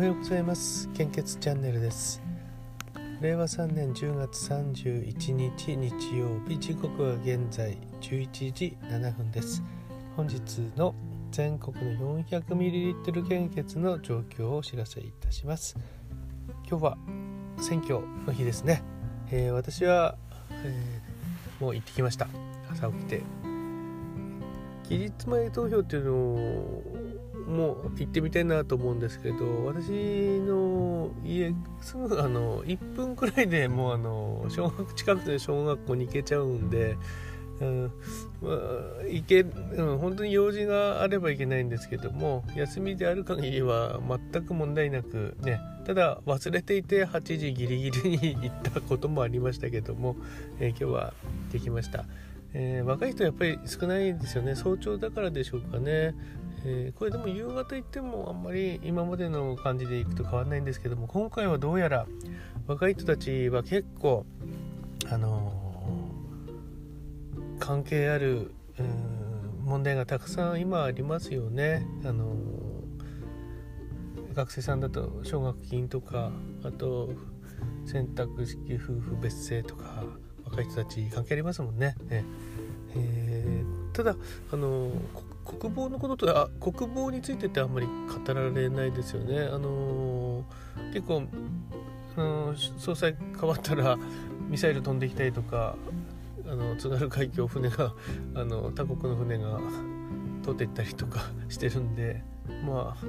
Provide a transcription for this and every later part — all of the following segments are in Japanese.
おはようございます。献血チャンネルです。令和3年10月31日日曜日時刻は現在11時7分です。本日の全国の 400ml 献血の状況をお知らせいたします。今日は選挙の日ですね、えー、私は、えー、もう行ってきました。朝起きて。期日前投票っていうのをもう行ってみたいなと思うんですけど私の家すぐあの1分くらいでもうあの小学近くで小学校に行けちゃうんで、うんまあ、行け、うん、本当に用事があればいけないんですけども休みである限りは全く問題なくねただ忘れていて8時ギリギリに行ったこともありましたけども、えー、今日はできました。えー、若い人やっぱり少ないですよね早朝だからでしょうかね、えー、これでも夕方行ってもあんまり今までの感じで行くと変わらないんですけども今回はどうやら若い人たちは結構あのー、関係ある、うん、問題がたくさん今ありますよね。あの学生さんだと奨学金とかあと選択式夫婦別姓とか若い人たち関係ありますもんね。えー、ただあの国防のこととあ国防についてってあんまり語られないですよね。あの結構あの総裁変わったらミサイル飛んできたりとかあの津軽海峡船があの他国の船が通っていったりとか してるんでまあ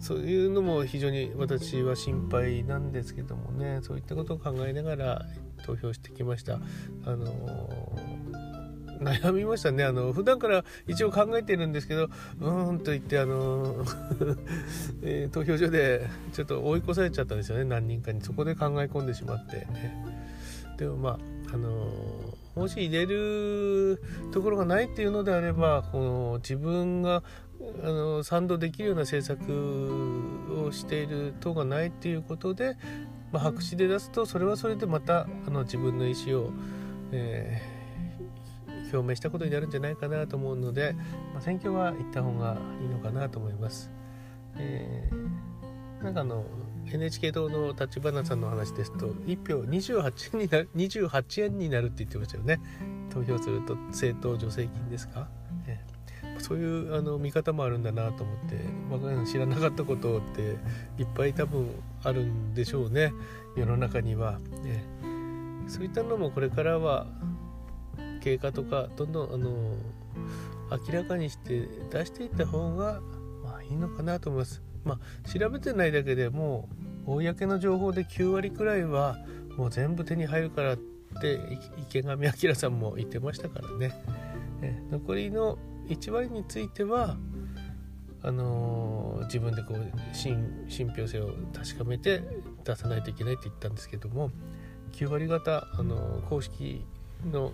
そういうのも非常に私は心配なんですけどもねそういったことを考えながら投票してきました。あの悩みましたね。あの普段から一応考えてるんですけどうーんと言ってあの、えー、投票所でちょっと追い越されちゃったんですよね。何人かに。そこで考え込んでしまって、でもまああのもし入れるところがないっていうのであればこの自分があの賛同できるような政策をしている党がないっていうことで、まあ、白紙で出すとそれはそれでまたあの自分の意思を、えー、表明したことになるんじゃないかなと思うので、まあ、選挙は行った方がいいのかなと思います。えー、なんかあの NHK 党の立花さんの話ですと1票28円になる28円になるって言ってましたよね。投票すると政党助成金ですか、えそういうあの見方もあるんだなと思って僕が知らなかったことっていっぱい多分あるんでしょうね。世の中には、ね、そういったのもこれからは経過とかどんどんあの明らかにして出していった方がまあいいのかなと思います。まあ、調べてないだけでもう公の情報で9割くらいはもう全部手に入るからって池上彰さんも言ってましたからね。残りの1割についてはあのー、自分でこう信信憑性を確かめて出さないといけないって言ったんですけども9割方、あのー、公式の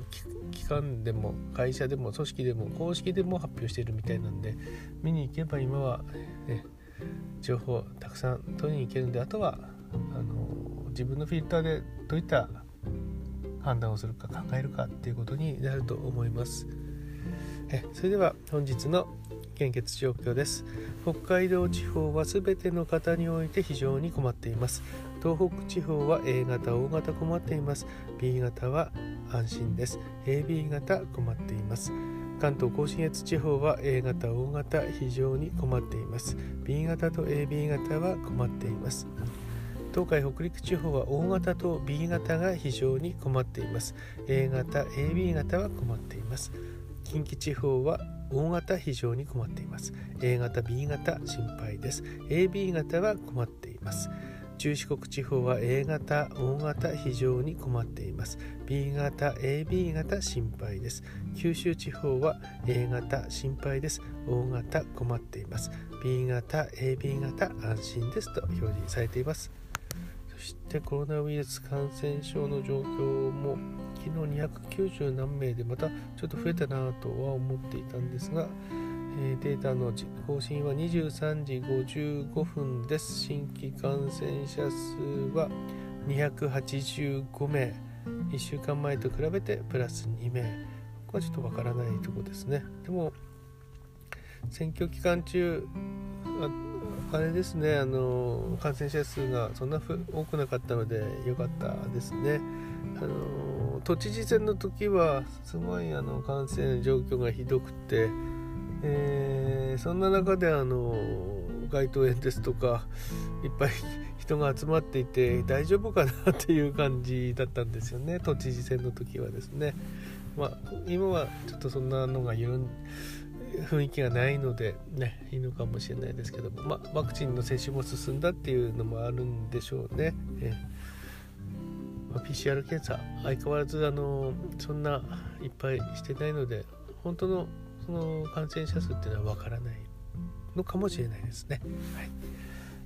機関でも会社でも組織でも公式でも発表しているみたいなんで見に行けば今は、ね、情報たくさん取りに行けるんであとはあの、自分のフィルターでどういった判断をするか考えるかっていうことになると思います。えそれでは本日の献血状況です。北海道地方は全ての方において非常に困っています。東北地方は A 型 O 型困っています。B 型は安心です。AB 型困っています。関東甲信越地方は A 型 O 型非常に困っています。B 型と AB 型は困っています。東海北陸地方は O 型と B 型が非常に困っています。A 型 AB 型は困っています。近畿地方は大型非常に困っています A 型 B 型心配です AB 型は困っています中四国地方は A 型、O 型非常に困っています。B 型、AB 型心配です。九州地方は A 型心配です。O 型困っています。B 型、AB 型安心ですと表示されています。そしてコロナウイルス感染症の状況も昨日290何名でまたちょっと増えたなとは思っていたんですが、えー、データの更新は23時55分です。新規感染者数は285名。1週間前と比べてプラス2名。ここはちょっとわからないとこですね。でも選挙期間中あれですね。あの感染者数がそんな多くなかったので良かったですね。あの都知事選の時はすごいあの感染状況がひどくて、えー、そんな中であの街頭演説とかいっぱい 人が集まっていて大丈夫かなっていう感じだったんですよね都知事選の時はですね。まあ、今はちょっとそんなのが緩ん雰囲気がないのでねいいのかもしれないですけども、まあ、ワクチンの接種も進んだっていうのもあるんでしょうね。えまあ、PCR 検査相変わらずあのそんないっぱいしてないので本当のその感染者数っていうのはわからないのかもしれないですね。はい。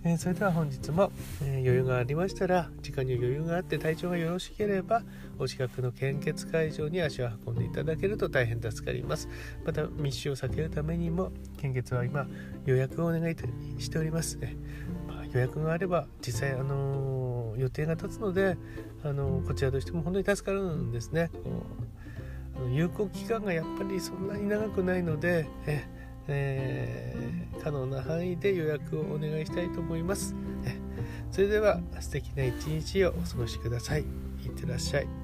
えー、それでは本日も、えー、余裕がありましたら時間に余裕があって体調がよろしければお近くの献血会場に足を運んでいただけると大変助かります。また密集を避けるためにも献血は今予約をお願いしております、ね。まあ、予約があれば実際あのー、予定が立つので、あの、こちらとしても本当に助かるんですね有効期間がやっぱりそんなに長くないのでええー、可能な範囲で予約をお願いしたいと思います。それでは素敵な一日をお過ごしください。いってらっしゃい。